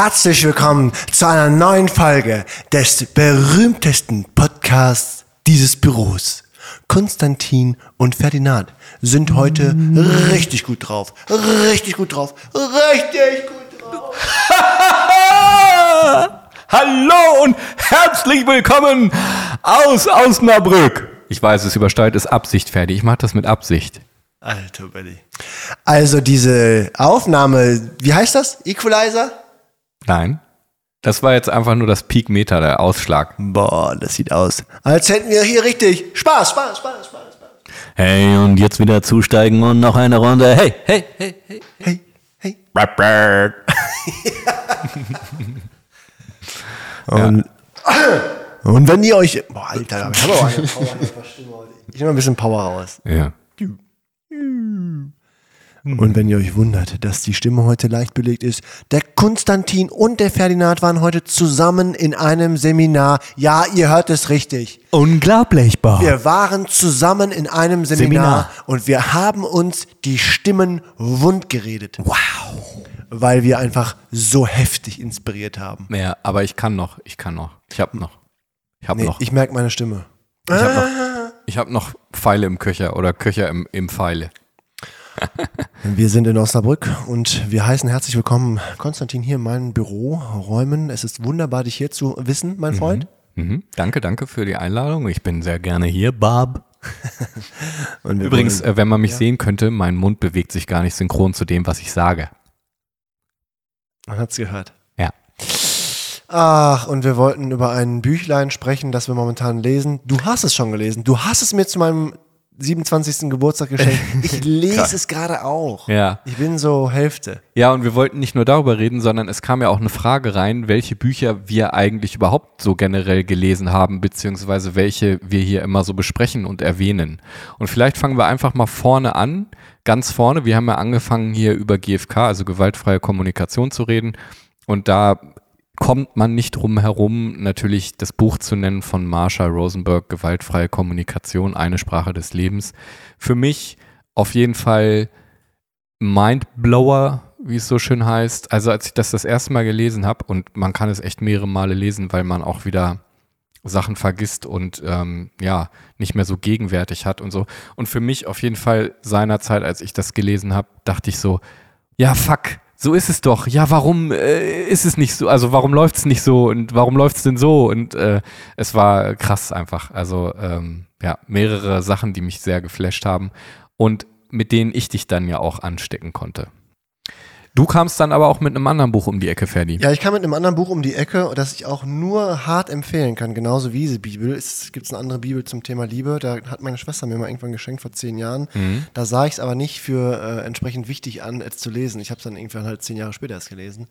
Herzlich willkommen zu einer neuen Folge des berühmtesten Podcasts dieses Büros. Konstantin und Ferdinand sind heute richtig gut drauf. Richtig gut drauf. Richtig gut drauf. Hallo und herzlich willkommen aus Osnabrück. Ich weiß, es übersteuert ist Absicht, Ferdi. Ich mache das mit Absicht. Alter Belly. Also diese Aufnahme, wie heißt das? Equalizer? Nein. Das war jetzt einfach nur das Peakmeter, der Ausschlag. Boah, das sieht aus, als hätten wir hier richtig Spaß, Spaß, Spaß, Spaß, Spaß. Hey, und jetzt wieder zusteigen und noch eine Runde. Hey, hey, hey, hey. Hey, hey. Rapper. Und, und wenn ihr euch. Boah, Alter, ich habe aber eine Power. Ich nehme ein bisschen Power raus. Ja. Und wenn ihr euch wundert, dass die Stimme heute leicht belegt ist, der Konstantin und der Ferdinand waren heute zusammen in einem Seminar. Ja, ihr hört es richtig. Unglaublich, Bob. Wir waren zusammen in einem Seminar, Seminar. und wir haben uns die Stimmen wund geredet. Wow. Weil wir einfach so heftig inspiriert haben. Ja, aber ich kann noch. Ich kann noch. Ich hab noch. Ich hab Nee, noch. ich merke meine Stimme. Ich hab noch. Ich hab noch Pfeile im Köcher oder Köcher im, im Pfeile. Wir sind in Osnabrück und wir heißen herzlich willkommen Konstantin hier in meinen Büroräumen. Es ist wunderbar, dich hier zu wissen, mein Freund. Mhm. Danke, danke für die Einladung. Ich bin sehr gerne hier, wir Übrigens, wollen- äh, wenn man mich sehen könnte, mein Mund bewegt sich gar nicht synchron zu dem, was ich sage. man hat's gehört. Ja. Ach, und wir wollten über ein Büchlein sprechen, das wir momentan lesen. Du hast es schon gelesen. Du hast es mir zu meinem 27. Geburtstag geschenkt. Ich lese es gerade auch. Ja. Ich bin so Hälfte. Ja, und wir wollten nicht nur darüber reden, sondern es kam ja auch eine Frage rein, welche Bücher wir eigentlich überhaupt so generell gelesen haben, beziehungsweise welche wir hier immer so besprechen und erwähnen. Und vielleicht fangen wir einfach mal vorne an, ganz vorne. Wir haben ja angefangen hier über GFK, also gewaltfreie Kommunikation zu reden. Und da kommt man nicht drum herum, natürlich das Buch zu nennen von Marshall Rosenberg, Gewaltfreie Kommunikation, eine Sprache des Lebens. Für mich auf jeden Fall Mindblower, wie es so schön heißt. Also als ich das das erste Mal gelesen habe, und man kann es echt mehrere Male lesen, weil man auch wieder Sachen vergisst und ähm, ja, nicht mehr so gegenwärtig hat und so. Und für mich auf jeden Fall seinerzeit, als ich das gelesen habe, dachte ich so, ja, fuck, so ist es doch. Ja, warum äh, ist es nicht so? Also warum läuft es nicht so und warum läuft es denn so? Und äh, es war krass einfach. Also ähm, ja, mehrere Sachen, die mich sehr geflasht haben und mit denen ich dich dann ja auch anstecken konnte. Du kamst dann aber auch mit einem anderen Buch um die Ecke, Ferdi. Ja, ich kam mit einem anderen Buch um die Ecke, das ich auch nur hart empfehlen kann, genauso wie diese Bibel. Es gibt eine andere Bibel zum Thema Liebe, da hat meine Schwester mir mal irgendwann geschenkt vor zehn Jahren. Mhm. Da sah ich es aber nicht für äh, entsprechend wichtig an, es zu lesen. Ich habe es dann irgendwann halt zehn Jahre später erst gelesen.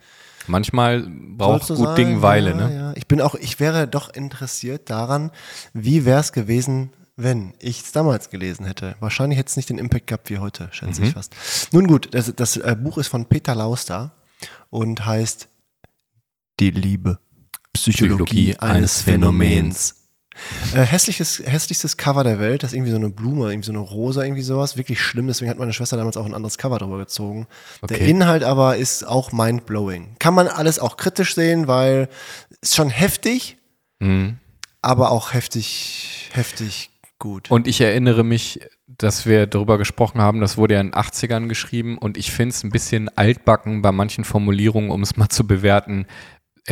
Manchmal braucht gut sein? Ding Weile, ja, ne? Ja. Ich bin auch, ich wäre doch interessiert daran, wie wäre es gewesen, wenn ich es damals gelesen hätte. Wahrscheinlich hätte es nicht den Impact gehabt wie heute, schätze Mhm. ich fast. Nun gut, das, das äh, Buch ist von Peter Lauster und heißt Die Liebe. Psychologie, Psychologie eines eines Phänomens. Äh, hässliches, hässlichstes Cover der Welt, das ist irgendwie so eine Blume, irgendwie so eine Rosa, irgendwie sowas. Wirklich schlimm, deswegen hat meine Schwester damals auch ein anderes Cover drüber gezogen. Der Okay. Inhalt aber ist auch mindblowing. Kann man alles auch kritisch sehen, weil ist schon heftig, Mhm. aber auch heftig, heftig gut. Und ich erinnere mich, dass wir darüber gesprochen haben, das wurde ja in den 80ern geschrieben und ich finde es ein bisschen altbacken bei manchen Formulierungen, um es mal zu bewerten,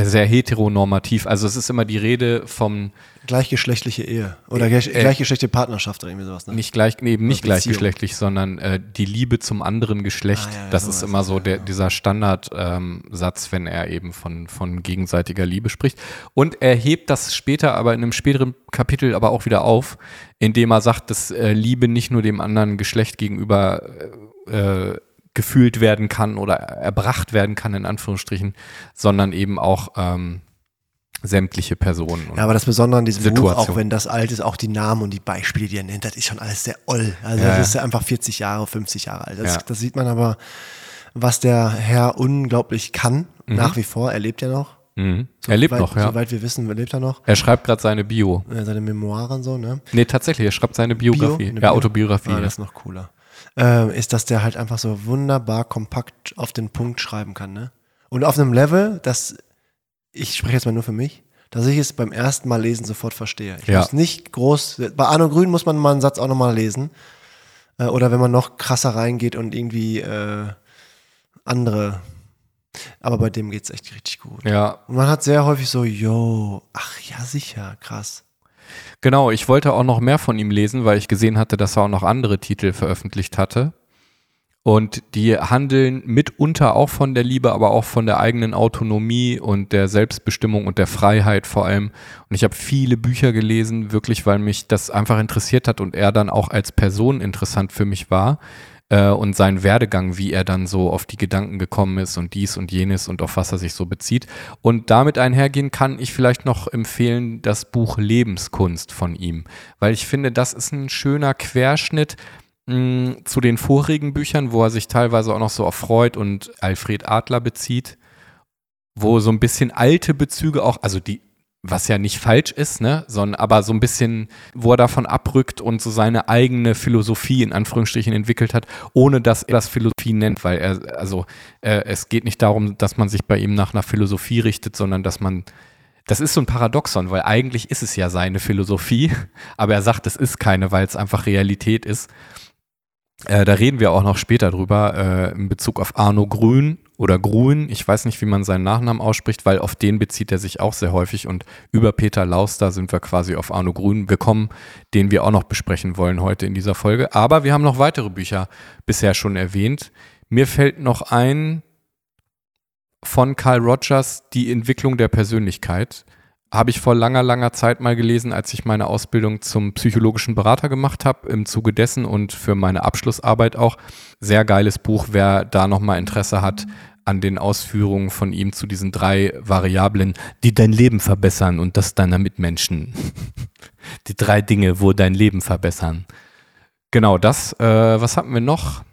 sehr heteronormativ. Also es ist immer die Rede vom Gleichgeschlechtliche Ehe oder gleich, äh, gleichgeschlechtliche Partnerschaft oder irgendwie sowas. Ne? nicht gleich, nee, eben nicht gleichgeschlechtlich, sondern äh, die Liebe zum anderen Geschlecht. Ah, ja, das ist immer so ja, der, dieser Standardsatz, ähm, Satz, wenn er eben von, von gegenseitiger Liebe spricht. Und er hebt das später, aber in einem späteren Kapitel aber auch wieder auf, indem er sagt, dass äh, Liebe nicht nur dem anderen Geschlecht gegenüber äh, gefühlt werden kann oder erbracht werden kann, in Anführungsstrichen, sondern eben auch ähm, sämtliche Personen. Ja, aber das Besondere an diesem Buch, Situation. auch wenn das alt ist, auch die Namen und die Beispiele, die er nennt, das ist schon alles sehr oll. Also Ja, das ist ja einfach 40 Jahre, 50 Jahre alt. Das, Ja. das sieht man aber, was der Herr unglaublich kann, nach wie vor. Er lebt ja noch. mhm. er lebt Soweit- noch, ja. Soweit wir wissen, lebt er noch. Er schreibt gerade seine Bio. Äh, Seine Memoiren so, ne? Nee, tatsächlich, er schreibt seine Biografie. Ja, Bio? Autobiografie. Ah, ja. das ist noch cooler. Ähm, ist, dass der halt einfach so wunderbar kompakt auf den Punkt schreiben kann, ne? Und auf einem Level, das, ich spreche jetzt mal nur für mich, dass ich es beim ersten Mal lesen sofort verstehe. Ich Ja. muss nicht groß, bei Arno Grün muss man mal einen Satz auch nochmal lesen. Äh, oder wenn man noch krasser reingeht und irgendwie äh, andere. Aber bei dem geht's echt richtig gut. Ja, Und man hat sehr häufig so, yo, ach ja, sicher, krass. Genau, ich wollte auch noch mehr von ihm lesen, weil ich gesehen hatte, dass er auch noch andere Titel veröffentlicht hatte. Und die handeln mitunter auch von der Liebe, aber auch von der eigenen Autonomie und der Selbstbestimmung und der Freiheit vor allem. Und ich habe viele Bücher gelesen, wirklich, weil mich das einfach interessiert hat und er dann auch als Person interessant für mich war. Äh, und sein Werdegang, wie er dann so auf die Gedanken gekommen ist und dies und jenes und auf was er sich so bezieht. Und damit einhergehen kann ich vielleicht noch empfehlen das Buch Lebenskunst von ihm, weil ich finde, das ist ein schöner Querschnitt mh, zu den vorigen Büchern, wo er sich teilweise auch noch so auf Freud und Alfred Adler bezieht, wo so ein bisschen alte Bezüge auch, also die was ja nicht falsch ist, ne, sondern aber so ein bisschen, wo er davon abrückt und so seine eigene Philosophie in Anführungsstrichen entwickelt hat, ohne dass er das Philosophie nennt, weil er, also äh, es geht nicht darum, dass man sich bei ihm nach einer Philosophie richtet, sondern dass man das ist so ein Paradoxon, weil eigentlich ist es ja seine Philosophie, aber er sagt, es ist keine, weil es einfach Realität ist. Äh, da reden wir auch noch später drüber, äh, in Bezug auf Arno Grün oder Grün. Ich weiß nicht, wie man seinen Nachnamen ausspricht, weil auf den bezieht er sich auch sehr häufig. Und über Peter Lauster sind wir quasi auf Arno Grün gekommen, den wir auch noch besprechen wollen heute in dieser Folge. Aber wir haben noch weitere Bücher bisher schon erwähnt. Mir fällt noch ein von Carl Rogers, Die Entwicklung der Persönlichkeit habe ich vor langer, langer Zeit mal gelesen, als ich meine Ausbildung zum psychologischen Berater gemacht habe, im Zuge dessen und für meine Abschlussarbeit auch. Sehr geiles Buch, wer da nochmal Interesse hat an den Ausführungen von ihm zu diesen drei Variablen, die dein Leben verbessern und das deiner Mitmenschen. Die drei Dinge, wo dein Leben verbessern. Genau das. Äh, was hatten wir noch?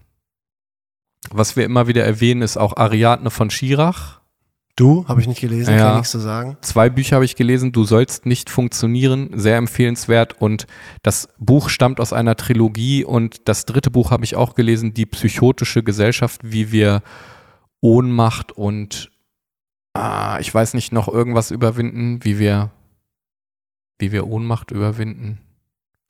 Was wir immer wieder erwähnen, ist auch Ariadne von Schirach. Du, habe ich nicht gelesen, Ja. kann nichts zu sagen. Zwei Bücher habe ich gelesen, Du sollst nicht funktionieren, sehr empfehlenswert. Und das Buch stammt aus einer Trilogie. Und das dritte Buch habe ich auch gelesen, Die psychotische Gesellschaft, wie wir Ohnmacht und ah, ich weiß nicht, noch irgendwas überwinden, wie wir, wie wir Ohnmacht überwinden.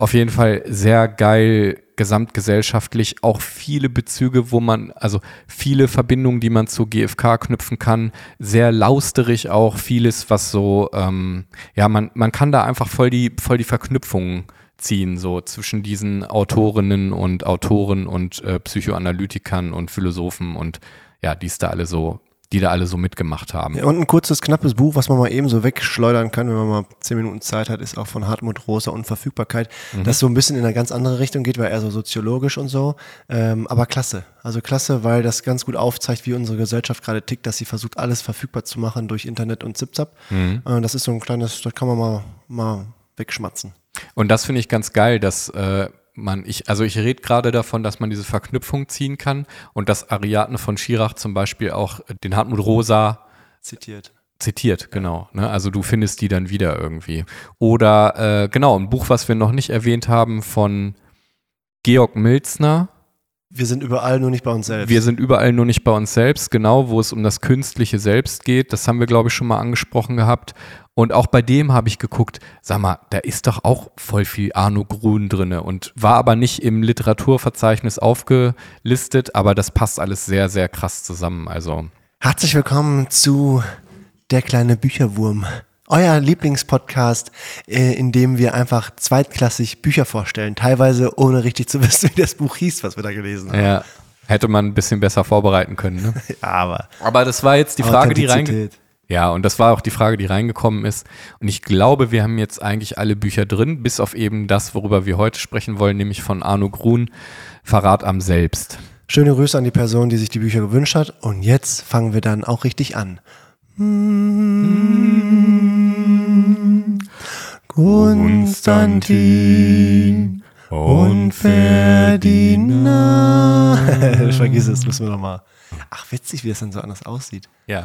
Auf jeden Fall sehr geil gesamtgesellschaftlich, auch viele Bezüge, wo man, also viele Verbindungen, die man zu GfK knüpfen kann, sehr lausterig auch, vieles, was so, ähm, ja, man, man kann da einfach voll die, voll die Verknüpfungen ziehen, so zwischen diesen Autorinnen und Autoren und äh, Psychoanalytikern und Philosophen und ja, die es da alle so, die da alle so mitgemacht haben. Ja, und ein kurzes, knappes Buch, was man mal eben so wegschleudern kann, wenn man mal zehn Minuten Zeit hat, ist auch von Hartmut Rosa Unverfügbarkeit, das so ein bisschen in eine ganz andere Richtung geht, weil er so soziologisch und so. Ähm, aber klasse. Also klasse, weil das ganz gut aufzeigt, wie unsere Gesellschaft gerade tickt, dass sie versucht, alles verfügbar zu machen durch Internet und Zipzap. Äh, das ist so ein kleines, das kann man mal, mal wegschmatzen. Und das finde ich ganz geil, dass äh, man, ich, also ich rede gerade davon, dass man diese Verknüpfung ziehen kann und dass Ariadne von Schirach zum Beispiel auch den Hartmut Rosa Zitiert. zitiert, genau. Ne? Also du findest die dann wieder irgendwie. Oder äh, genau, ein Buch, was wir noch nicht erwähnt haben von Georg Milzner. Wir sind überall, nur nicht bei uns selbst. Wir sind überall nur nicht bei uns selbst, genau, wo es um das künstliche Selbst geht. Das haben wir, glaube ich, schon mal angesprochen gehabt. Und auch bei dem habe ich geguckt, sag mal, da ist doch auch voll viel Arno Grün drinne und war aber nicht im Literaturverzeichnis aufgelistet, aber das passt alles sehr, sehr krass zusammen. Also Herzlich willkommen zu Der kleine Bücherwurm. Euer Lieblingspodcast, äh, in dem wir einfach zweitklassig Bücher vorstellen, teilweise ohne richtig zu wissen, wie das Buch hieß, was wir da gelesen haben. ja, hätte man ein bisschen besser vorbereiten können. Ne? Ja, aber Aber das war jetzt die Frage, die reinge Authentizität. Ja, und das war auch die Frage, die reingekommen ist. Und ich glaube, wir haben jetzt eigentlich alle Bücher drin, bis auf eben das, worüber wir heute sprechen wollen, nämlich von Arno Grun, Verrat am Selbst. Schöne Grüße an die Person, die sich die Bücher gewünscht hat. Und jetzt fangen wir dann auch richtig an. Konstantin und Ferdinand. ich vergiss es, müssen wir noch mal. Ach, witzig, wie das dann so anders aussieht. Ja.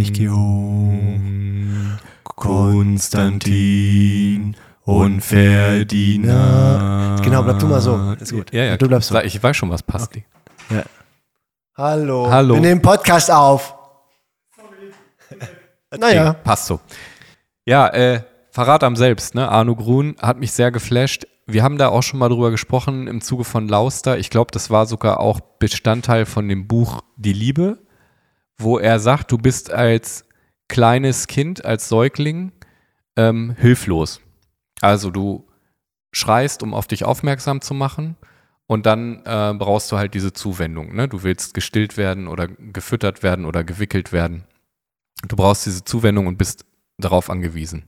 Ich gehe hoch. Konstantin und Ferdinand. Genau, bleib du mal so. Ist gut. Ja, ja. Du bleibst so. Ich weiß schon, was passt. Ja. Hallo. Hallo. Wir nehmen Podcast auf. Naja. Passt so. Ja, äh, Verrat am Selbst, ne? Arno Grun hat mich sehr geflasht. Wir haben da auch schon mal drüber gesprochen im Zuge von Lauster. Ich glaube, das war sogar auch Bestandteil von dem Buch Die Liebe, wo er sagt, du bist als kleines Kind, als Säugling ähm, hilflos. Also du schreist, um auf dich aufmerksam zu machen. Und dann äh, brauchst du halt diese Zuwendung. Ne? Du willst gestillt werden oder gefüttert werden oder gewickelt werden. Du brauchst diese Zuwendung und bist darauf angewiesen.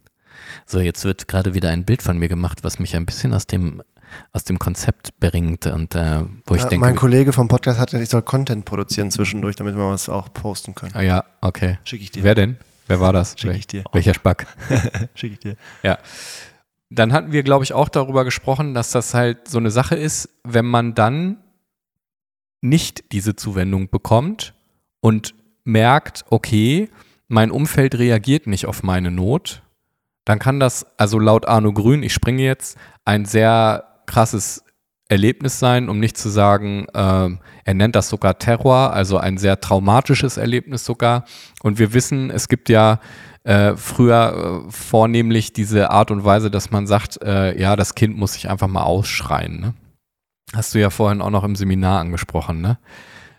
So, jetzt wird gerade wieder ein Bild von mir gemacht, was mich ein bisschen aus dem, aus dem Konzept bringt und äh, wo ich Ja, denke. mein Kollege vom Podcast hat ja, ich soll Content produzieren zwischendurch, damit wir was auch posten können. ah, ja, okay. Schick ich dir. Wer denn? Wer war das? Schick ich dir. Welcher Spack? Schick ich dir. Ja. Dann hatten wir, glaube ich, auch darüber gesprochen, dass das halt so eine Sache ist, wenn man dann nicht diese Zuwendung bekommt und merkt, okay, mein Umfeld reagiert nicht auf meine Not, dann kann das, also laut Arno Grün, ich springe jetzt, ein sehr krasses Erlebnis sein, um nicht zu sagen, ähm, er nennt das sogar Terror, also ein sehr traumatisches Erlebnis sogar. Und wir wissen, es gibt ja äh, früher äh, vornehmlich diese Art und Weise, dass man sagt, äh, ja, das Kind muss sich einfach mal ausschreien. Ne? Hast du ja vorhin auch noch im Seminar angesprochen. Ne?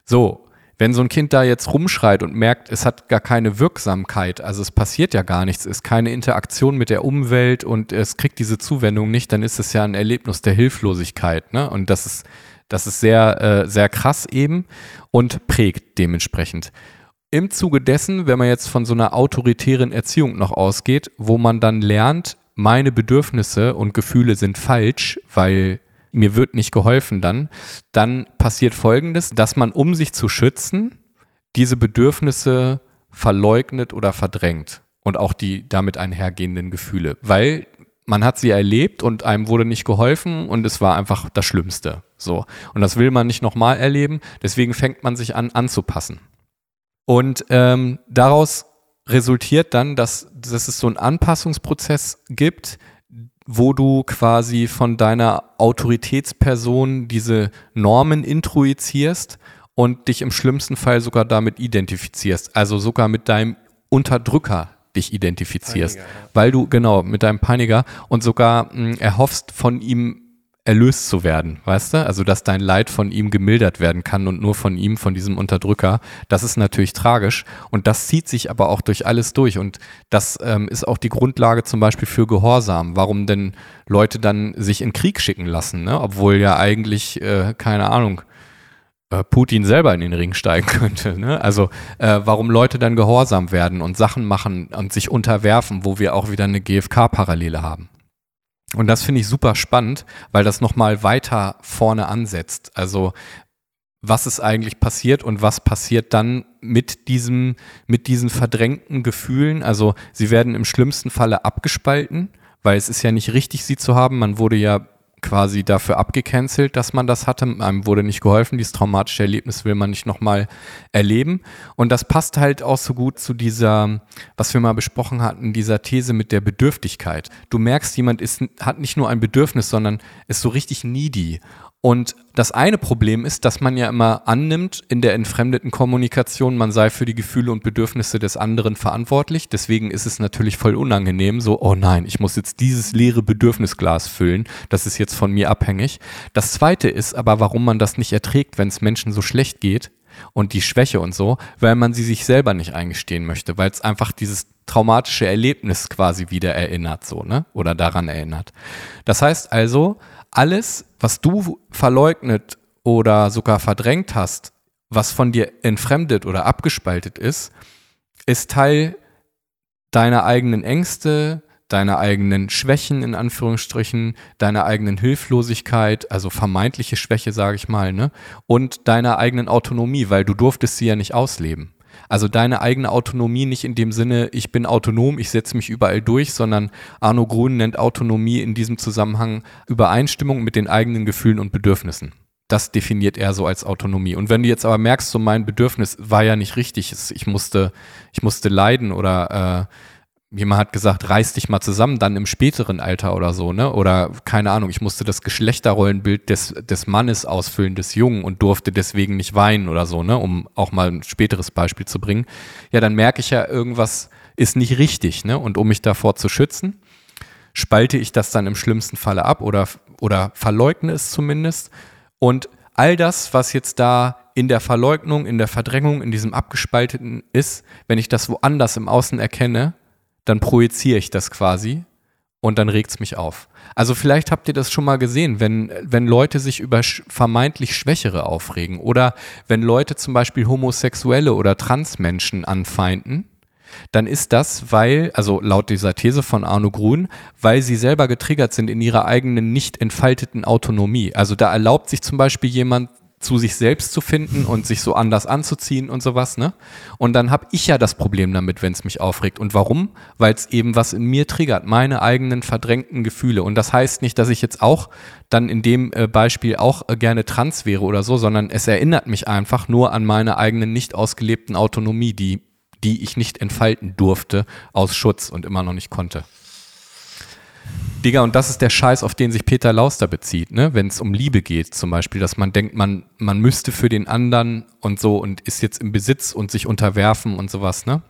So, wenn so ein Kind da jetzt rumschreit und merkt, es hat gar keine Wirksamkeit, also es passiert ja gar nichts, ist keine Interaktion mit der Umwelt und es kriegt diese Zuwendung nicht, dann ist es ja ein Erlebnis der Hilflosigkeit. Ne? Und das ist, das ist sehr, äh, sehr krass eben und prägt dementsprechend. Im Zuge dessen, wenn man jetzt von so einer autoritären Erziehung noch ausgeht, wo man dann lernt, meine Bedürfnisse und Gefühle sind falsch, weil mir wird nicht geholfen dann, dann passiert Folgendes, dass man, um sich zu schützen, diese Bedürfnisse verleugnet oder verdrängt und auch die damit einhergehenden Gefühle, weil man hat sie erlebt und einem wurde nicht geholfen und es war einfach das Schlimmste. So. Und das will man nicht nochmal erleben, deswegen fängt man sich an anzupassen. Und ähm, daraus resultiert dann, dass, dass es so einen Anpassungsprozess gibt, wo du quasi von deiner Autoritätsperson diese Normen introizierst und dich im schlimmsten Fall sogar damit identifizierst. Also sogar mit deinem Unterdrücker dich identifizierst. Peiniger, ja. Weil du, genau, mit deinem Peiniger und sogar mh, erhoffst, von ihm erlöst zu werden, weißt du? Also, dass dein Leid von ihm gemildert werden kann und nur von ihm, von diesem Unterdrücker. Das ist natürlich tragisch und das zieht sich aber auch durch alles durch und das ähm, ist auch die Grundlage zum Beispiel für Gehorsam. Warum denn Leute dann sich in Krieg schicken lassen, ne? Obwohl ja eigentlich, äh, keine Ahnung, äh, Putin selber in den Ring steigen könnte. Ne? Also äh, warum Leute dann gehorsam werden und Sachen machen und sich unterwerfen, wo wir auch wieder eine GfK-Parallele haben. Und das finde ich super spannend, weil das nochmal weiter vorne ansetzt. Also was ist eigentlich passiert und was passiert dann mit diesem, mit diesen verdrängten Gefühlen? Also sie werden im schlimmsten Falle abgespalten, weil es ist ja nicht richtig, sie zu haben. Man wurde ja quasi dafür abgecancelt, dass man das hatte. Einem wurde nicht geholfen. Dieses traumatische Erlebnis will man nicht nochmal erleben. Und das passt halt auch so gut zu dieser, was wir mal besprochen hatten, dieser These mit der Bedürftigkeit. Du merkst, jemand ist, hat nicht nur ein Bedürfnis, sondern ist so richtig needy. Und das eine Problem ist, dass man ja immer annimmt in der entfremdeten Kommunikation, man sei für die Gefühle und Bedürfnisse des anderen verantwortlich. Deswegen ist es natürlich voll unangenehm, so, oh nein, ich muss jetzt dieses leere Bedürfnisglas füllen, das ist jetzt von mir abhängig. Das zweite ist aber, warum man das nicht erträgt, wenn es Menschen so schlecht geht und die Schwäche und so, weil man sie sich selber nicht eingestehen möchte, weil es einfach dieses traumatische Erlebnis quasi wieder erinnert, so, ne? Oder daran erinnert. Das heißt also, alles, was du verleugnet oder sogar verdrängt hast, was von dir entfremdet oder abgespaltet ist, ist Teil deiner eigenen Ängste, deiner eigenen Schwächen in Anführungsstrichen, deiner eigenen Hilflosigkeit, also vermeintliche Schwäche, sage ich mal, ne? Und deiner eigenen Autonomie, weil du durftest sie ja nicht ausleben. Also deine eigene Autonomie nicht in dem Sinne, ich bin autonom, ich setze mich überall durch, sondern Arno Grun nennt Autonomie in diesem Zusammenhang Übereinstimmung mit den eigenen Gefühlen und Bedürfnissen. Das definiert er so als Autonomie. Und wenn du jetzt aber merkst, so mein Bedürfnis war ja nicht richtig, ich musste, ich musste leiden oder äh, jemand hat gesagt, reiß dich mal zusammen, dann im späteren Alter oder so, ne? Oder keine Ahnung, ich musste das Geschlechterrollenbild des, des Mannes ausfüllen, des Jungen und durfte deswegen nicht weinen oder so, ne? Um auch mal ein späteres Beispiel zu bringen. Ja, dann merke ich ja, irgendwas ist nicht richtig, ne? Und um mich davor zu schützen, spalte ich das dann im schlimmsten Falle ab oder, oder verleugne es zumindest. Und all das, was jetzt da in der Verleugnung, in der Verdrängung, in diesem Abgespalteten ist, wenn ich das woanders im Außen erkenne, dann projiziere ich das quasi und dann regt es mich auf. Also vielleicht habt ihr das schon mal gesehen, wenn, wenn Leute sich über vermeintlich Schwächere aufregen oder wenn Leute zum Beispiel Homosexuelle oder Transmenschen anfeinden, dann ist das, weil, also laut dieser These von Arno Grun, weil sie selber getriggert sind in ihrer eigenen nicht entfalteten Autonomie. Also da erlaubt sich zum Beispiel jemand zu sich selbst zu finden und sich so anders anzuziehen und sowas, ne? Und dann habe ich ja das Problem damit, wenn es mich aufregt. Und warum? Weil es eben was in mir triggert, meine eigenen verdrängten Gefühle. Und das heißt nicht, dass ich jetzt auch dann in dem äh, Beispiel auch äh, gerne trans wäre oder so, sondern es erinnert mich einfach nur an meine eigenen nicht ausgelebten Autonomie, die, die ich nicht entfalten durfte aus Schutz und immer noch nicht konnte. Digga, und das ist der Scheiß, auf den sich Peter Lauster bezieht, ne? Wenn es um Liebe geht, zum Beispiel, dass man denkt, man, man müsste für den anderen und so und ist jetzt im Besitz und sich unterwerfen und sowas, ne?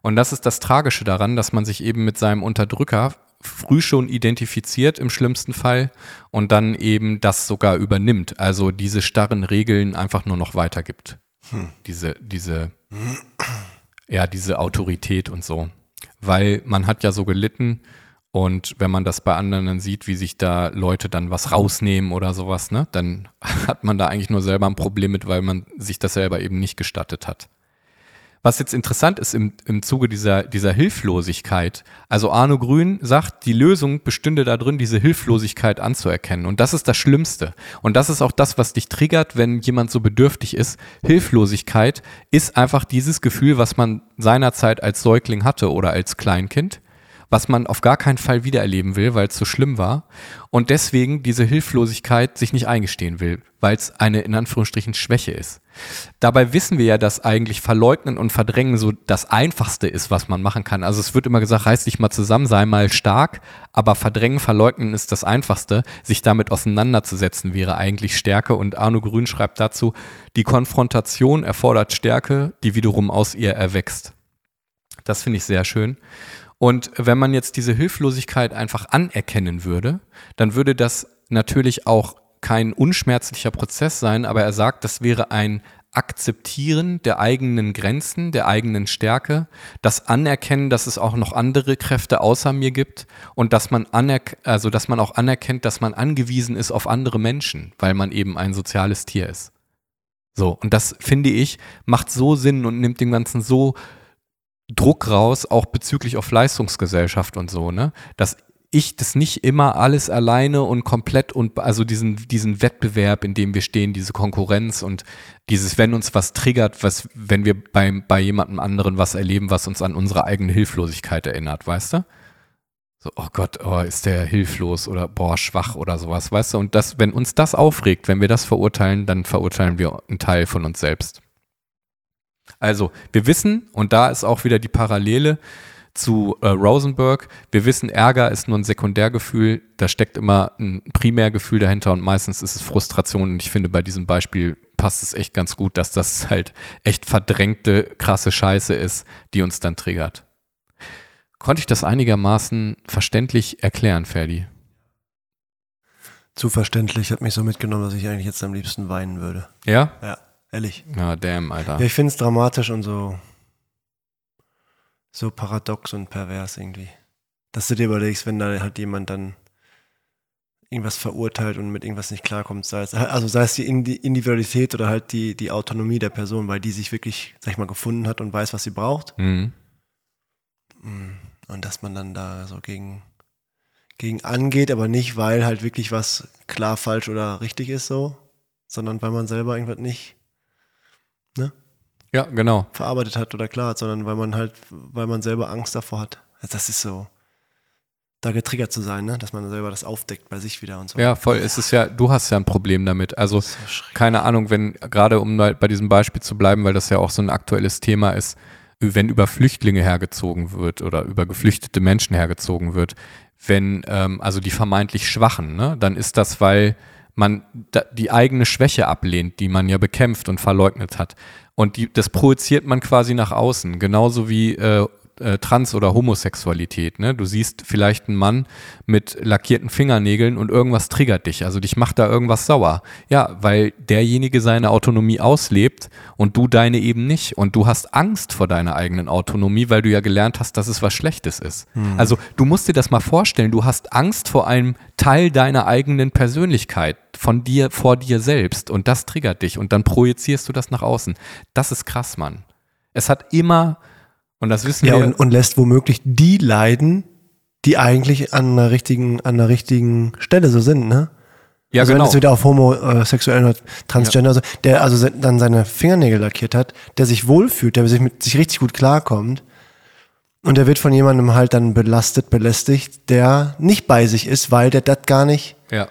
Und das ist das Tragische daran, dass man sich eben mit seinem Unterdrücker früh schon identifiziert im schlimmsten Fall und dann eben das sogar übernimmt. Also diese starren Regeln einfach nur noch weitergibt. Hm. Diese, diese, ja, diese Autorität und so. Weil man hat ja so gelitten, und wenn man das bei anderen dann sieht, wie sich da Leute dann was rausnehmen oder sowas, ne, dann hat man da eigentlich nur selber ein Problem mit, weil man sich das selber eben nicht gestattet hat. Was jetzt interessant ist im, im Zuge dieser, dieser Hilflosigkeit, also Arno Grün sagt, die Lösung bestünde darin, diese Hilflosigkeit anzuerkennen. Und das ist das Schlimmste. Und das ist auch das, was dich triggert, wenn jemand so bedürftig ist. Hilflosigkeit ist einfach dieses Gefühl, was man seinerzeit als Säugling hatte oder als Kleinkind was man auf gar keinen Fall wiedererleben will, weil es so schlimm war und deswegen diese Hilflosigkeit sich nicht eingestehen will, weil es eine in Anführungsstrichen Schwäche ist. Dabei wissen wir ja, dass eigentlich verleugnen und verdrängen so das einfachste ist, was man machen kann. Also es wird immer gesagt, reiß dich mal zusammen, sei mal stark, aber verdrängen, verleugnen ist das einfachste. Sich damit auseinanderzusetzen wäre eigentlich Stärke und Arno Grün schreibt dazu, die Konfrontation erfordert Stärke, die wiederum aus ihr erwächst. Das finde ich sehr schön. Und wenn man jetzt diese Hilflosigkeit einfach anerkennen würde, dann würde das natürlich auch kein unschmerzlicher Prozess sein, aber er sagt, das wäre ein Akzeptieren der eigenen Grenzen, der eigenen Stärke, das Anerkennen, dass es auch noch andere Kräfte außer mir gibt und dass man anerk also dass man auch anerkennt, dass man angewiesen ist auf andere Menschen, weil man eben ein soziales Tier ist. So, und das finde ich, macht so Sinn und nimmt dem Ganzen so Druck raus, auch bezüglich auf Leistungsgesellschaft und so, ne? Dass ich das nicht immer alles alleine und komplett und also diesen, diesen Wettbewerb, in dem wir stehen, diese Konkurrenz und dieses, wenn uns was triggert, was, wenn wir bei, bei jemandem anderen was erleben, was uns an unsere eigene Hilflosigkeit erinnert, weißt du? So, oh Gott, oh, ist der hilflos oder boah, schwach oder sowas, weißt du? Und das, wenn uns das aufregt, wenn wir das verurteilen, dann verurteilen wir einen Teil von uns selbst. Also, wir wissen, und da ist auch wieder die Parallele zu äh, Rosenberg, wir wissen, Ärger ist nur ein Sekundärgefühl, da steckt immer ein Primärgefühl dahinter und meistens ist es Frustration. Und ich finde, bei diesem Beispiel passt es echt ganz gut, dass das halt echt verdrängte, krasse Scheiße ist, die uns dann triggert. Konnte ich das einigermaßen verständlich erklären, Ferdi? Zu verständlich, hat mich so mitgenommen, dass ich eigentlich jetzt am liebsten weinen würde. Ja? Ja. Ehrlich. Ja, damn, Alter. Ja, ich finde es dramatisch und so, so paradox und pervers irgendwie. Dass du dir überlegst, wenn da halt jemand dann irgendwas verurteilt und mit irgendwas nicht klarkommt, sei es, also sei es die Individualität oder halt die, die Autonomie der Person, weil die sich wirklich, sag ich mal, gefunden hat und weiß, was sie braucht. Mhm. Mm, und dass man dann da so gegen, gegen angeht, aber nicht, weil halt wirklich was klar falsch oder richtig ist so, sondern weil man selber irgendwas nicht ne? Ja, genau. verarbeitet hat oder klar hat, sondern weil man halt, weil man selber Angst davor hat. Das ist so, da getriggert zu sein, ne? dass man selber das aufdeckt bei sich wieder und so. Ja, voll. Es ist ja, du hast ja ein Problem damit. Also, keine Ahnung, wenn, gerade um bei diesem Beispiel zu bleiben, weil das ja auch so ein aktuelles Thema ist, wenn über Flüchtlinge hergezogen wird oder über geflüchtete Menschen hergezogen wird, wenn, ähm, also die vermeintlich Schwachen, ne, dann ist das, weil man die eigene Schwäche ablehnt, die man ja bekämpft und verleugnet hat. Und die, das projiziert man quasi nach außen, genauso wie äh, äh, Trans- oder Homosexualität. Ne? Du siehst vielleicht einen Mann mit lackierten Fingernägeln und irgendwas triggert dich. Also dich macht da irgendwas sauer. Ja, weil derjenige seine Autonomie auslebt und du deine eben nicht. Und du hast Angst vor deiner eigenen Autonomie, weil du ja gelernt hast, dass es was Schlechtes ist. Hm. Also du musst dir das mal vorstellen. Du hast Angst vor einem Teil deiner eigenen Persönlichkeit von dir vor dir selbst und das triggert dich und dann projizierst du das nach außen. Das ist krass, Mann. Es hat immer und das wissen ja, wir. Und, und lässt womöglich die leiden, die eigentlich an einer richtigen, an einer richtigen Stelle so sind, ne? Ja, also genau. wenn es wieder auf homosexuellen oder Transgender, ja. also, der also dann seine Fingernägel lackiert hat, der sich wohlfühlt, der sich mit sich richtig gut klarkommt und der wird von jemandem halt dann belastet, belästigt, der nicht bei sich ist, weil der das gar nicht ja.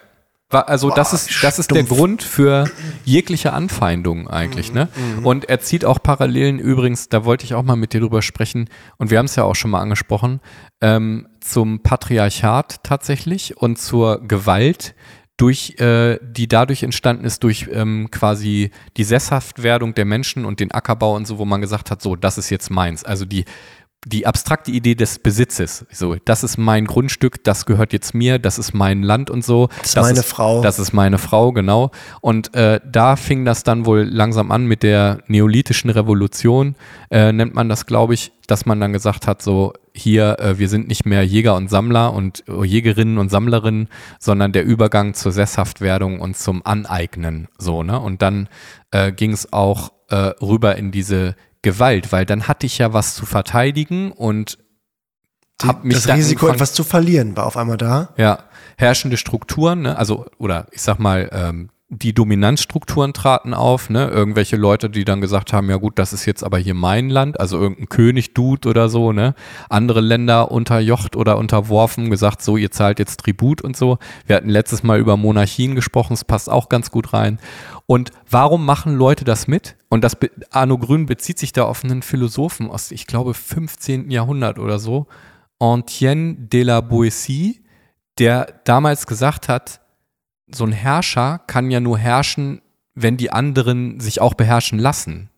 Also das ist, das ist der Grund für jegliche Anfeindung eigentlich. Ne? Mhm. Und er zieht auch Parallelen übrigens, da wollte ich auch mal mit dir drüber sprechen, und wir haben es ja auch schon mal angesprochen, ähm, zum Patriarchat tatsächlich und zur Gewalt, durch, äh, die dadurch entstanden ist, durch ähm, quasi die Sesshaftwerdung der Menschen und den Ackerbau und so, wo man gesagt hat, so, das ist jetzt meins. Also die die abstrakte Idee des Besitzes. So, das ist mein Grundstück, das gehört jetzt mir, das ist mein Land und so. Das ist das meine ist, Frau. Das ist meine Frau, genau. Und äh, da fing das dann wohl langsam an mit der neolithischen Revolution, äh, nennt man das, glaube ich, dass man dann gesagt hat, so hier, äh, wir sind nicht mehr Jäger und Sammler und äh, Jägerinnen und Sammlerinnen, sondern der Übergang zur Sesshaftwerdung und zum Aneignen, so, ne? Und dann äh, ging es auch äh, rüber in diese Gewalt, weil dann hatte ich ja was zu verteidigen und die, hab mich das Risiko, etwas zu verlieren, war auf einmal da. Ja, herrschende Strukturen, ne? also oder ich sag mal ähm, die Dominanzstrukturen traten auf, ne? Irgendwelche Leute, die dann gesagt haben, ja gut, das ist jetzt aber hier mein Land, also irgendein König Dude oder so, ne? Andere Länder unterjocht oder unterworfen, gesagt, so, ihr zahlt jetzt Tribut und so. Wir hatten letztes Mal über Monarchien gesprochen, es passt auch ganz gut rein. Und warum machen Leute das mit? Und das Arno Grün bezieht sich da auf einen Philosophen aus, ich glaube, 15. Jahrhundert oder so, Etienne de la Boétie, der damals gesagt hat, so ein Herrscher kann ja nur herrschen, wenn die anderen sich auch beherrschen lassen.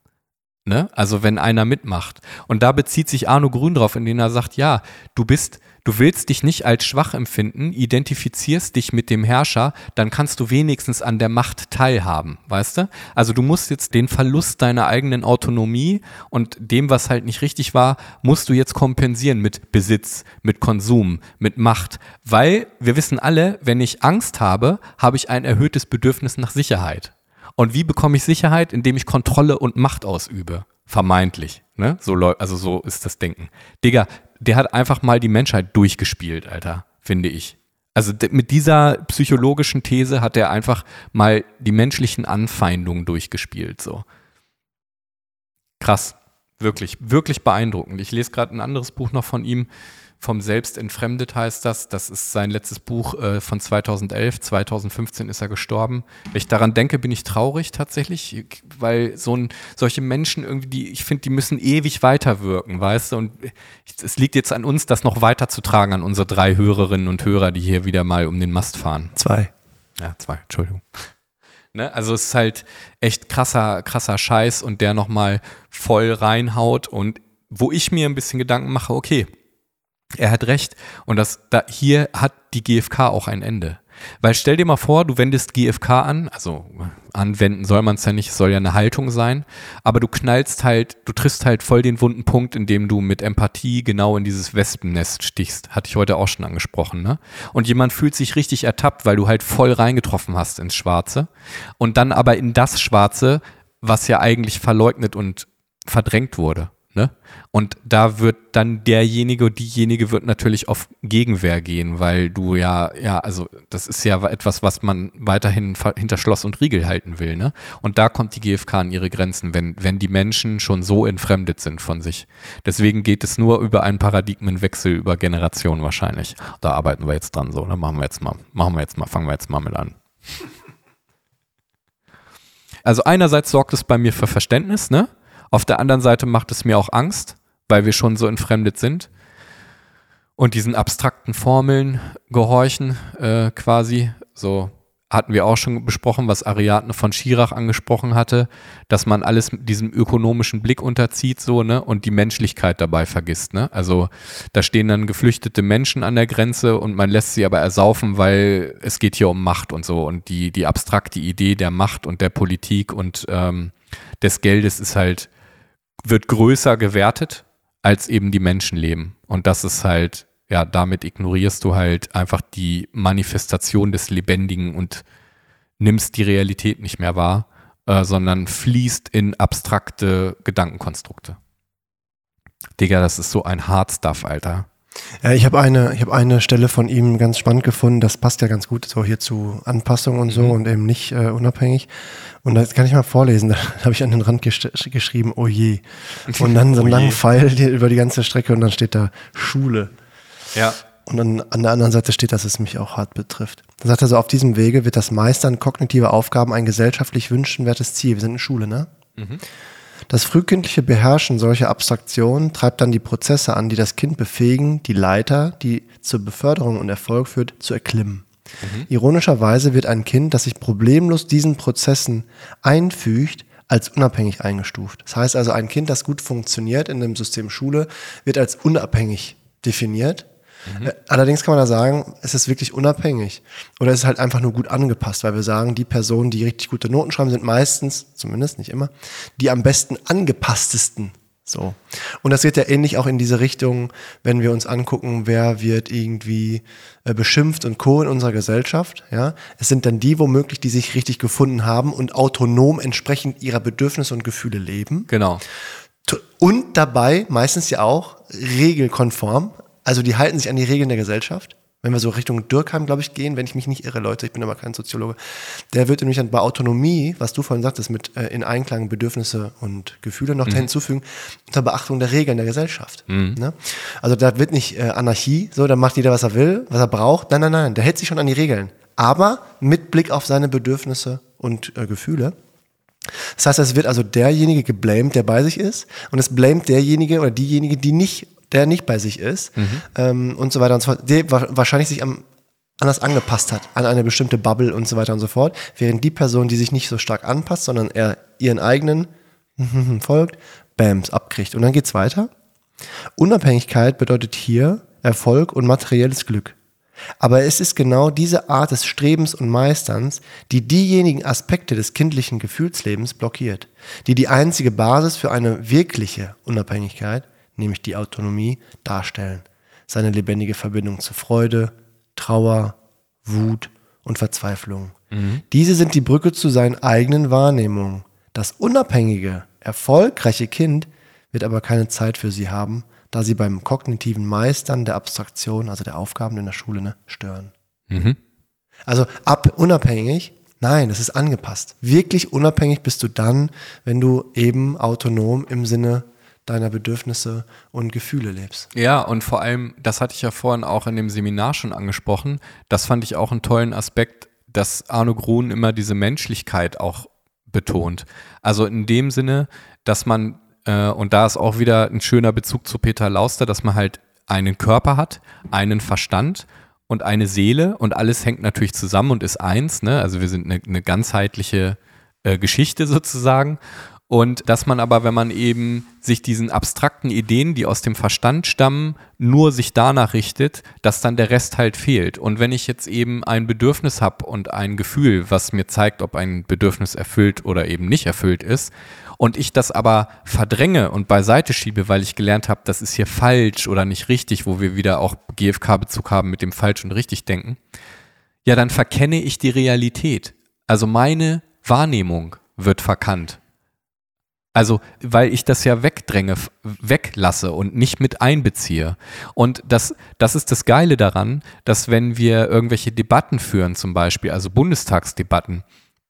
Ne? Also wenn einer mitmacht. Und da bezieht sich Arno Grün drauf, indem er sagt, ja, du bist, du willst dich nicht als schwach empfinden, identifizierst dich mit dem Herrscher, dann kannst du wenigstens an der Macht teilhaben, weißt du? Also du musst jetzt den Verlust deiner eigenen Autonomie und dem, was halt nicht richtig war, musst du jetzt kompensieren mit Besitz, mit Konsum, mit Macht, weil wir wissen alle, wenn ich Angst habe, habe ich ein erhöhtes Bedürfnis nach Sicherheit. Und wie bekomme ich Sicherheit? Indem ich Kontrolle und Macht ausübe. Vermeintlich. Ne? So, also so ist das Denken. Digga, der hat einfach mal die Menschheit durchgespielt, Alter, finde ich. Also mit dieser psychologischen These hat er einfach mal die menschlichen Anfeindungen durchgespielt. So. Krass. Wirklich, wirklich beeindruckend. Ich lese gerade ein anderes Buch noch von ihm vom Selbst entfremdet heißt das. Das ist sein letztes Buch äh, von 2011. 2015 ist er gestorben. Wenn ich daran denke, bin ich traurig tatsächlich, weil so ein, solche Menschen irgendwie, die, ich finde, die müssen ewig weiterwirken, weißt du? Und es liegt jetzt an uns, das noch weiterzutragen an unsere drei Hörerinnen und Hörer, die hier wieder mal um den Mast fahren. Zwei. Ja, zwei, Entschuldigung. Ne? Also es ist halt echt krasser, krasser Scheiß und der nochmal voll reinhaut und wo ich mir ein bisschen Gedanken mache, okay, er hat recht. Und das, da, hier hat die GfK auch ein Ende. Weil stell dir mal vor, du wendest GfK an, also anwenden soll man es ja nicht, es soll ja eine Haltung sein, aber du knallst halt, du triffst halt voll den wunden Punkt, indem du mit Empathie genau in dieses Wespennest stichst. Hatte ich heute auch schon angesprochen, ne? Und jemand fühlt sich richtig ertappt, weil du halt voll reingetroffen hast ins Schwarze und dann aber in das Schwarze, was ja eigentlich verleugnet und verdrängt wurde. Ne? Und da wird dann derjenige, diejenige wird natürlich auf Gegenwehr gehen, weil du ja, ja, also das ist ja etwas, was man weiterhin hinter Schloss und Riegel halten will. Ne? Und da kommt die GfK an ihre Grenzen, wenn, wenn die Menschen schon so entfremdet sind von sich. Deswegen geht es nur über einen Paradigmenwechsel über Generationen wahrscheinlich. Da arbeiten wir jetzt dran so. Ne? Machen wir jetzt mal, machen wir jetzt mal, fangen wir jetzt mal mit an. Also einerseits sorgt es bei mir für Verständnis, ne? Auf der anderen Seite macht es mir auch Angst, weil wir schon so entfremdet sind und diesen abstrakten Formeln gehorchen, äh, quasi. So hatten wir auch schon besprochen, was Ariadne von Schirach angesprochen hatte, dass man alles diesem ökonomischen Blick unterzieht, so, ne, und die Menschlichkeit dabei vergisst, ne? Also da stehen dann geflüchtete Menschen an der Grenze und man lässt sie aber ersaufen, weil es geht hier um Macht und so. Und die, die abstrakte Idee der Macht und der Politik und ähm, des Geldes ist halt, wird größer gewertet als eben die Menschenleben. Und das ist halt ja, damit ignorierst du halt einfach die Manifestation des Lebendigen und nimmst die Realität nicht mehr wahr, äh, sondern fließt in abstrakte Gedankenkonstrukte. Digga, das ist so ein Hard Stuff, Alter. Ja, ich habe eine, ich eine Stelle von ihm ganz spannend gefunden. Das passt ja ganz gut so hier zu Anpassung und so mhm. und eben nicht äh, unabhängig. Und das kann ich mal vorlesen. Da habe ich an den Rand gesch geschrieben, oh je. Und dann so einen oh langen Pfeil über die ganze Strecke und dann steht da Schule. Ja. Und dann an der anderen Seite steht, dass es mich auch hart betrifft. Dann sagt er so, auf diesem Wege wird das Meistern kognitiver Aufgaben ein gesellschaftlich wünschenswertes Ziel. Wir sind in Schule, ne? Mhm. Das frühkindliche Beherrschen solcher Abstraktionen treibt dann die Prozesse an, die das Kind befähigen, die Leiter, die zur Beförderung und Erfolg führt, zu erklimmen. Mhm. Ironischerweise wird ein Kind, das sich problemlos diesen Prozessen einfügt, als unabhängig eingestuft. Das heißt also, ein Kind, das gut funktioniert in dem System Schule, wird als unabhängig definiert Mhm. Allerdings kann man da sagen, es ist wirklich unabhängig. Oder es ist halt einfach nur gut angepasst, weil wir sagen, die Personen, die richtig gute Noten schreiben, sind meistens, zumindest nicht immer, die am besten angepasstesten. So. Und das geht ja ähnlich auch in diese Richtung, wenn wir uns angucken, wer wird irgendwie äh, beschimpft und co. in unserer Gesellschaft. Ja, es sind dann die womöglich, die sich richtig gefunden haben und autonom entsprechend ihrer Bedürfnisse und Gefühle leben. Genau. Und dabei meistens ja auch regelkonform, also die halten sich an die Regeln der Gesellschaft. Wenn wir so Richtung Dürkheim, glaube ich, gehen, wenn ich mich nicht irre, Leute, ich bin aber kein Soziologe, der wird nämlich dann bei Autonomie, was du vorhin sagtest, mit äh, in Einklang Bedürfnisse und Gefühle noch mhm. hinzufügen, unter Beachtung der Regeln der Gesellschaft. Mhm. Ne? Also da wird nicht äh, Anarchie, so, da macht jeder, was er will, was er braucht. Nein, nein, nein, der hält sich schon an die Regeln. Aber mit Blick auf seine Bedürfnisse und äh, Gefühle. Das heißt, es wird also derjenige geblamed, der bei sich ist, und es blamet derjenige oder diejenige, die nicht der nicht bei sich ist mhm. ähm, und so weiter und so fort, der wahrscheinlich sich am, anders angepasst hat an eine bestimmte Bubble und so weiter und so fort, während die Person, die sich nicht so stark anpasst, sondern eher ihren eigenen folgt, Bams, abkriegt. Und dann geht's weiter. Unabhängigkeit bedeutet hier Erfolg und materielles Glück. Aber es ist genau diese Art des Strebens und Meisterns, die diejenigen Aspekte des kindlichen Gefühlslebens blockiert, die die einzige Basis für eine wirkliche Unabhängigkeit nämlich die Autonomie, darstellen. Seine lebendige Verbindung zu Freude, Trauer, Wut und Verzweiflung. Mhm. Diese sind die Brücke zu seinen eigenen Wahrnehmungen. Das unabhängige, erfolgreiche Kind wird aber keine Zeit für sie haben, da sie beim kognitiven Meistern der Abstraktion, also der Aufgaben in der Schule, ne, stören. Mhm. Also ab unabhängig, nein, es ist angepasst. Wirklich unabhängig bist du dann, wenn du eben autonom im Sinne deiner Bedürfnisse und Gefühle lebst. Ja, und vor allem, das hatte ich ja vorhin auch in dem Seminar schon angesprochen, das fand ich auch einen tollen Aspekt, dass Arno Grun immer diese Menschlichkeit auch betont. Also in dem Sinne, dass man, äh, und da ist auch wieder ein schöner Bezug zu Peter Lauster, dass man halt einen Körper hat, einen Verstand und eine Seele und alles hängt natürlich zusammen und ist eins. Ne? Also wir sind eine, eine ganzheitliche äh, Geschichte sozusagen. Und dass man aber, wenn man eben sich diesen abstrakten Ideen, die aus dem Verstand stammen, nur sich danach richtet, dass dann der Rest halt fehlt. Und wenn ich jetzt eben ein Bedürfnis habe und ein Gefühl, was mir zeigt, ob ein Bedürfnis erfüllt oder eben nicht erfüllt ist, und ich das aber verdränge und beiseite schiebe, weil ich gelernt habe, das ist hier falsch oder nicht richtig, wo wir wieder auch GFK-Bezug haben mit dem falsch und richtig denken, ja, dann verkenne ich die Realität. Also meine Wahrnehmung wird verkannt. Also, weil ich das ja wegdränge, weglasse und nicht mit einbeziehe. Und das, das ist das Geile daran, dass wenn wir irgendwelche Debatten führen, zum Beispiel, also Bundestagsdebatten,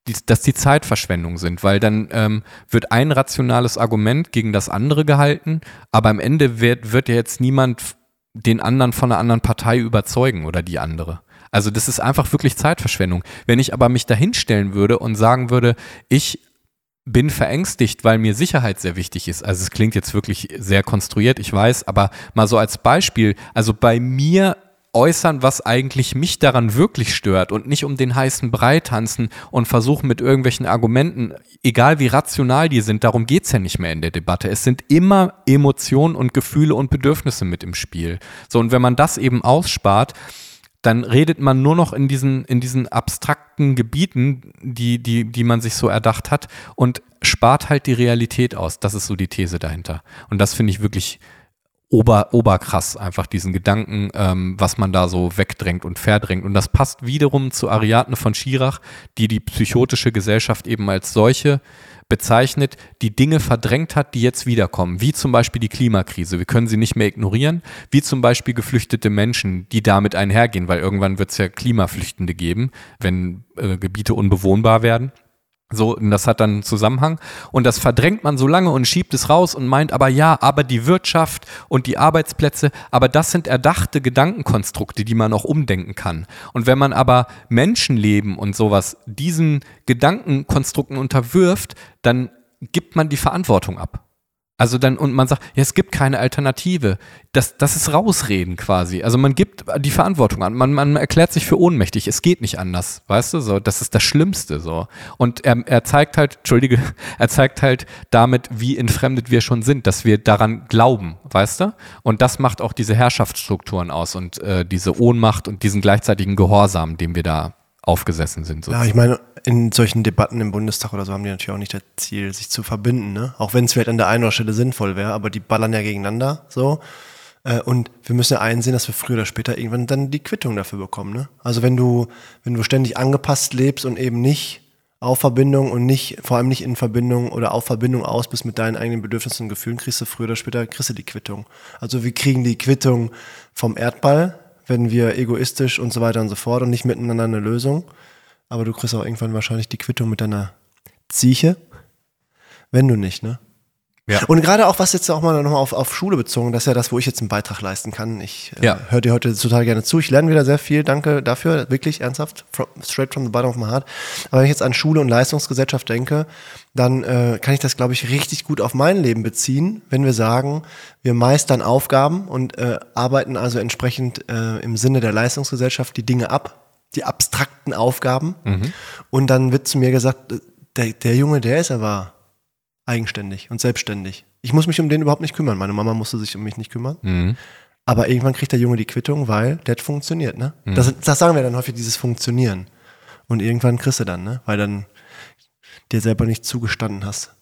die, dass die Zeitverschwendung sind, weil dann ähm, wird ein rationales Argument gegen das andere gehalten, aber am Ende wird, wird ja jetzt niemand den anderen von einer anderen Partei überzeugen oder die andere. Also das ist einfach wirklich Zeitverschwendung. Wenn ich aber mich dahinstellen würde und sagen würde, ich bin verängstigt, weil mir Sicherheit sehr wichtig ist. Also es klingt jetzt wirklich sehr konstruiert, ich weiß, aber mal so als Beispiel, also bei mir äußern, was eigentlich mich daran wirklich stört und nicht um den heißen Brei tanzen und versuchen mit irgendwelchen Argumenten, egal wie rational die sind, darum geht's ja nicht mehr in der Debatte. Es sind immer Emotionen und Gefühle und Bedürfnisse mit im Spiel. So, und wenn man das eben ausspart, dann redet man nur noch in diesen, in diesen abstrakten Gebieten, die, die, die man sich so erdacht hat und spart halt die Realität aus. Das ist so die These dahinter. Und das finde ich wirklich ober, oberkrass, einfach diesen Gedanken, ähm, was man da so wegdrängt und verdrängt. Und das passt wiederum zu Ariadne von Schirach, die die psychotische Gesellschaft eben als solche bezeichnet, die Dinge verdrängt hat, die jetzt wiederkommen, wie zum Beispiel die Klimakrise. Wir können sie nicht mehr ignorieren, wie zum Beispiel geflüchtete Menschen, die damit einhergehen, weil irgendwann wird es ja Klimaflüchtende geben, wenn äh, Gebiete unbewohnbar werden. So, und das hat dann einen Zusammenhang. Und das verdrängt man so lange und schiebt es raus und meint aber ja, aber die Wirtschaft und die Arbeitsplätze, aber das sind erdachte Gedankenkonstrukte, die man auch umdenken kann. Und wenn man aber Menschenleben und sowas diesen Gedankenkonstrukten unterwirft, dann gibt man die Verantwortung ab. Also dann, und man sagt, ja, es gibt keine Alternative. Das, das ist Rausreden quasi. Also man gibt die Verantwortung an. Man, man erklärt sich für ohnmächtig. Es geht nicht anders. Weißt du, so, das ist das Schlimmste, so. Und er, er zeigt halt, Entschuldige, er zeigt halt damit, wie entfremdet wir schon sind, dass wir daran glauben, weißt du? Und das macht auch diese Herrschaftsstrukturen aus und äh, diese Ohnmacht und diesen gleichzeitigen Gehorsam, dem wir da aufgesessen sind. Sozusagen. Ja, ich meine, in solchen Debatten im Bundestag oder so haben die natürlich auch nicht das Ziel, sich zu verbinden, ne? Auch wenn es vielleicht an der einen oder Stelle sinnvoll wäre, aber die ballern ja gegeneinander so. Äh, und wir müssen ja einsehen, dass wir früher oder später irgendwann dann die Quittung dafür bekommen. Ne? Also wenn du, wenn du ständig angepasst lebst und eben nicht auf Verbindung und nicht, vor allem nicht in Verbindung oder auf Verbindung aus bist mit deinen eigenen Bedürfnissen und Gefühlen, kriegst du früher oder später kriegst du die Quittung. Also wir kriegen die Quittung vom Erdball, wenn wir egoistisch und so weiter und so fort und nicht miteinander eine Lösung. Aber du kriegst auch irgendwann wahrscheinlich die Quittung mit deiner Zieche. Wenn du nicht, ne? Ja. Und gerade auch, was jetzt auch mal nochmal auf, auf Schule bezogen, das ist ja das, wo ich jetzt einen Beitrag leisten kann. Ich äh, ja. höre dir heute total gerne zu. Ich lerne wieder sehr viel. Danke dafür. Wirklich ernsthaft. From, straight from the bottom of my heart. Aber wenn ich jetzt an Schule und Leistungsgesellschaft denke, dann äh, kann ich das, glaube ich, richtig gut auf mein Leben beziehen, wenn wir sagen, wir meistern Aufgaben und äh, arbeiten also entsprechend äh, im Sinne der Leistungsgesellschaft die Dinge ab, die abstrakten Aufgaben. Mhm. Und dann wird zu mir gesagt, äh, der, der Junge, der ist aber eigenständig und selbstständig. Ich muss mich um den überhaupt nicht kümmern. Meine Mama musste sich um mich nicht kümmern. Mhm. Aber irgendwann kriegt der Junge die Quittung, weil der hat funktioniert, ne? Mhm. Das, das sagen wir dann häufig, dieses Funktionieren. Und irgendwann kriegst du dann, ne? Weil dann dir selber nicht zugestanden hast.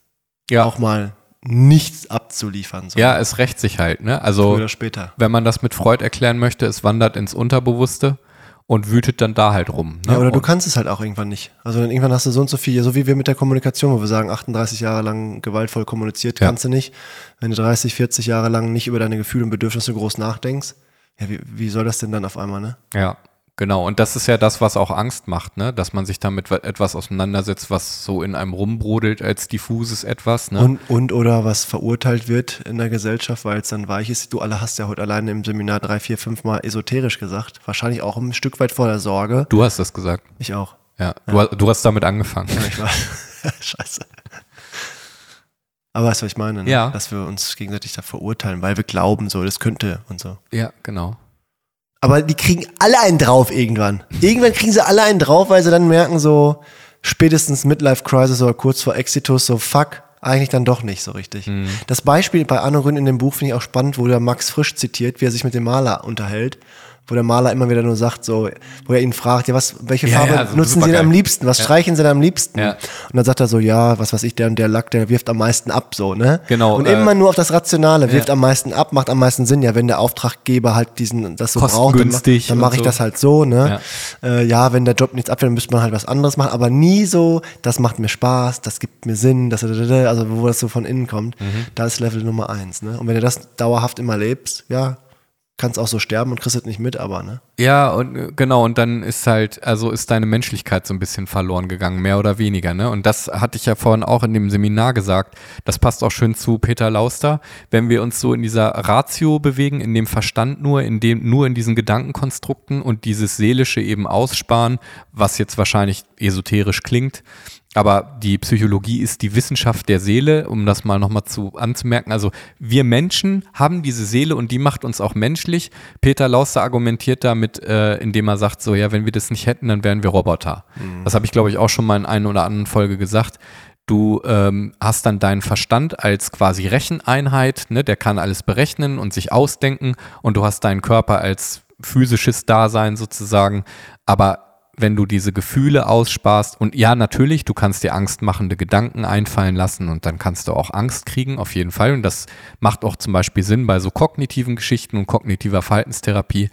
Ja. Auch mal nichts abzuliefern. So. Ja, es rächt sich halt, ne? Also, Früher oder später. wenn man das mit Freud erklären möchte, es wandert ins Unterbewusste und wütet dann da halt rum. Ne? Ja, oder und du kannst es halt auch irgendwann nicht. Also irgendwann hast du so und so viel, so wie wir mit der Kommunikation, wo wir sagen, 38 Jahre lang gewaltvoll kommuniziert, ja. kannst du nicht. Wenn du 30, 40 Jahre lang nicht über deine Gefühle und Bedürfnisse groß nachdenkst, ja, wie, wie soll das denn dann auf einmal, ne? Ja. Genau, und das ist ja das, was auch Angst macht, ne? dass man sich damit etwas auseinandersetzt, was so in einem rumbrodelt als diffuses etwas. Ne? Und, und oder was verurteilt wird in der Gesellschaft, weil es dann weich ist. Du alle hast ja heute alleine im Seminar drei, vier, fünf Mal esoterisch gesagt. Wahrscheinlich auch ein Stück weit vor der Sorge. Du hast das gesagt. Ich auch. Ja, ja. Du, du, hast damit angefangen. Ja, ich war. Scheiße. Aber weißt du, was ich meine? Ne? Ja. Dass wir uns gegenseitig da verurteilen, weil wir glauben, so, das könnte und so. Ja, genau. Aber die kriegen alle einen drauf irgendwann. Irgendwann kriegen sie alle einen drauf, weil sie dann merken, so spätestens Midlife Crisis oder kurz vor Exitus, so fuck, eigentlich dann doch nicht so richtig. Mhm. Das Beispiel bei Anne Rünn in dem Buch finde ich auch spannend, wo der Max Frisch zitiert, wie er sich mit dem Maler unterhält wo der Maler immer wieder nur sagt, so, wo er ihn fragt, ja, was, welche Farbe ja, ja, nutzen Sie denn am liebsten? Was streichen Sie denn am liebsten? Und dann sagt er so, ja, was weiß ich, der und der Lack, der wirft am meisten ab, so, ne? Genau. Und äh, immer nur auf das Rationale, wirft am meisten ab, macht am meisten Sinn. Ja, wenn der Auftraggeber halt diesen, das so braucht, dann, dann mache ich so. das halt so, ne? Ja. Äh, ja, wenn der Job nichts abfällt, dann müsste man halt was anderes machen, aber nie so, das macht mir Spaß, das gibt mir Sinn, das, also wo das so von innen kommt, mhm. da ist Level Nummer eins, ne? Und wenn du das dauerhaft immer lebst, ja, kannst auch so sterben und kriegst es nicht mit, aber, ne? Ja, und äh, genau, und dann ist halt, also ist deine Menschlichkeit so ein bisschen verloren gegangen, mehr oder weniger, ne? Und das hatte ich ja vorhin auch in dem Seminar gesagt. Das passt auch schön zu Peter Lauster. Wenn wir uns so in dieser Ratio bewegen, in dem Verstand nur, in dem, nur in diesen Gedankenkonstrukten und dieses Seelische eben aussparen, was jetzt wahrscheinlich esoterisch klingt, aber die Psychologie ist die Wissenschaft der Seele, um das mal nochmal zu anzumerken. Also wir Menschen haben diese Seele und die macht uns auch menschlich. Peter Lauster argumentiert damit, äh, indem er sagt, so ja, wenn wir das nicht hätten, dann wären wir Roboter. Mhm. Das habe ich, glaube ich, auch schon mal in einer oder anderen Folge gesagt. Du ähm, hast dann deinen Verstand als quasi Recheneinheit, ne? der kann alles berechnen und sich ausdenken und du hast deinen Körper als physisches Dasein sozusagen. Aber wenn du diese Gefühle aussparst und ja, natürlich, du kannst dir angstmachende Gedanken einfallen lassen und dann kannst du auch Angst kriegen, auf jeden Fall. Und das macht auch zum Beispiel Sinn bei so kognitiven Geschichten und kognitiver Verhaltenstherapie.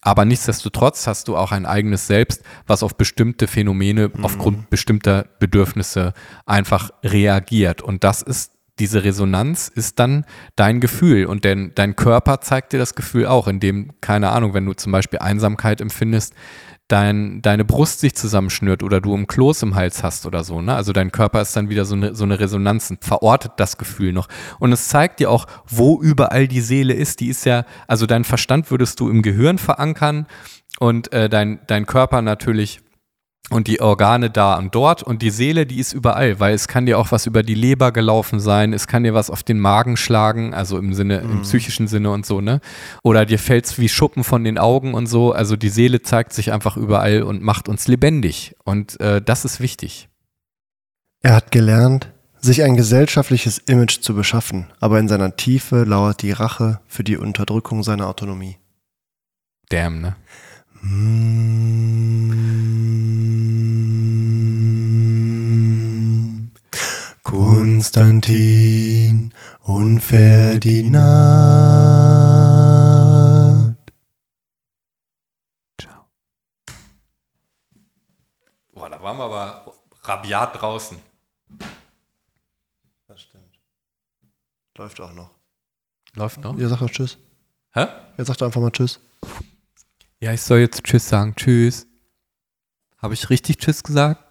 Aber nichtsdestotrotz hast du auch ein eigenes Selbst, was auf bestimmte Phänomene mhm. aufgrund bestimmter Bedürfnisse einfach reagiert. Und das ist diese Resonanz ist dann dein Gefühl und denn dein Körper zeigt dir das Gefühl auch, indem, keine Ahnung, wenn du zum Beispiel Einsamkeit empfindest, dein, deine Brust sich zusammenschnürt oder du ein Kloß im Hals hast oder so. Ne? Also dein Körper ist dann wieder so eine, so eine Resonanz und verortet das Gefühl noch. Und es zeigt dir auch, wo überall die Seele ist. Die ist ja, also dein Verstand würdest du im Gehirn verankern und äh, dein, dein Körper natürlich und die Organe da und dort und die Seele, die ist überall, weil es kann dir auch was über die Leber gelaufen sein, es kann dir was auf den Magen schlagen, also im Sinne, mhm. im psychischen Sinne und so, ne? Oder dir fällt's wie Schuppen von den Augen und so. Also die Seele zeigt sich einfach überall und macht uns lebendig. Und äh, das ist wichtig. Er hat gelernt, sich ein gesellschaftliches Image zu beschaffen, aber in seiner Tiefe lauert die Rache für die Unterdrückung seiner Autonomie. Damn, ne? Konstantin und Ferdinand. Ciao. Boah, da waren wir aber rabiat draußen. Das stimmt. Läuft auch noch. Läuft noch? Ihr sagt doch Tschüss. Hä? Ihr sagt einfach mal Tschüss. Ja, ich soll jetzt Tschüss sagen. Tschüss. Habe ich richtig Tschüss gesagt?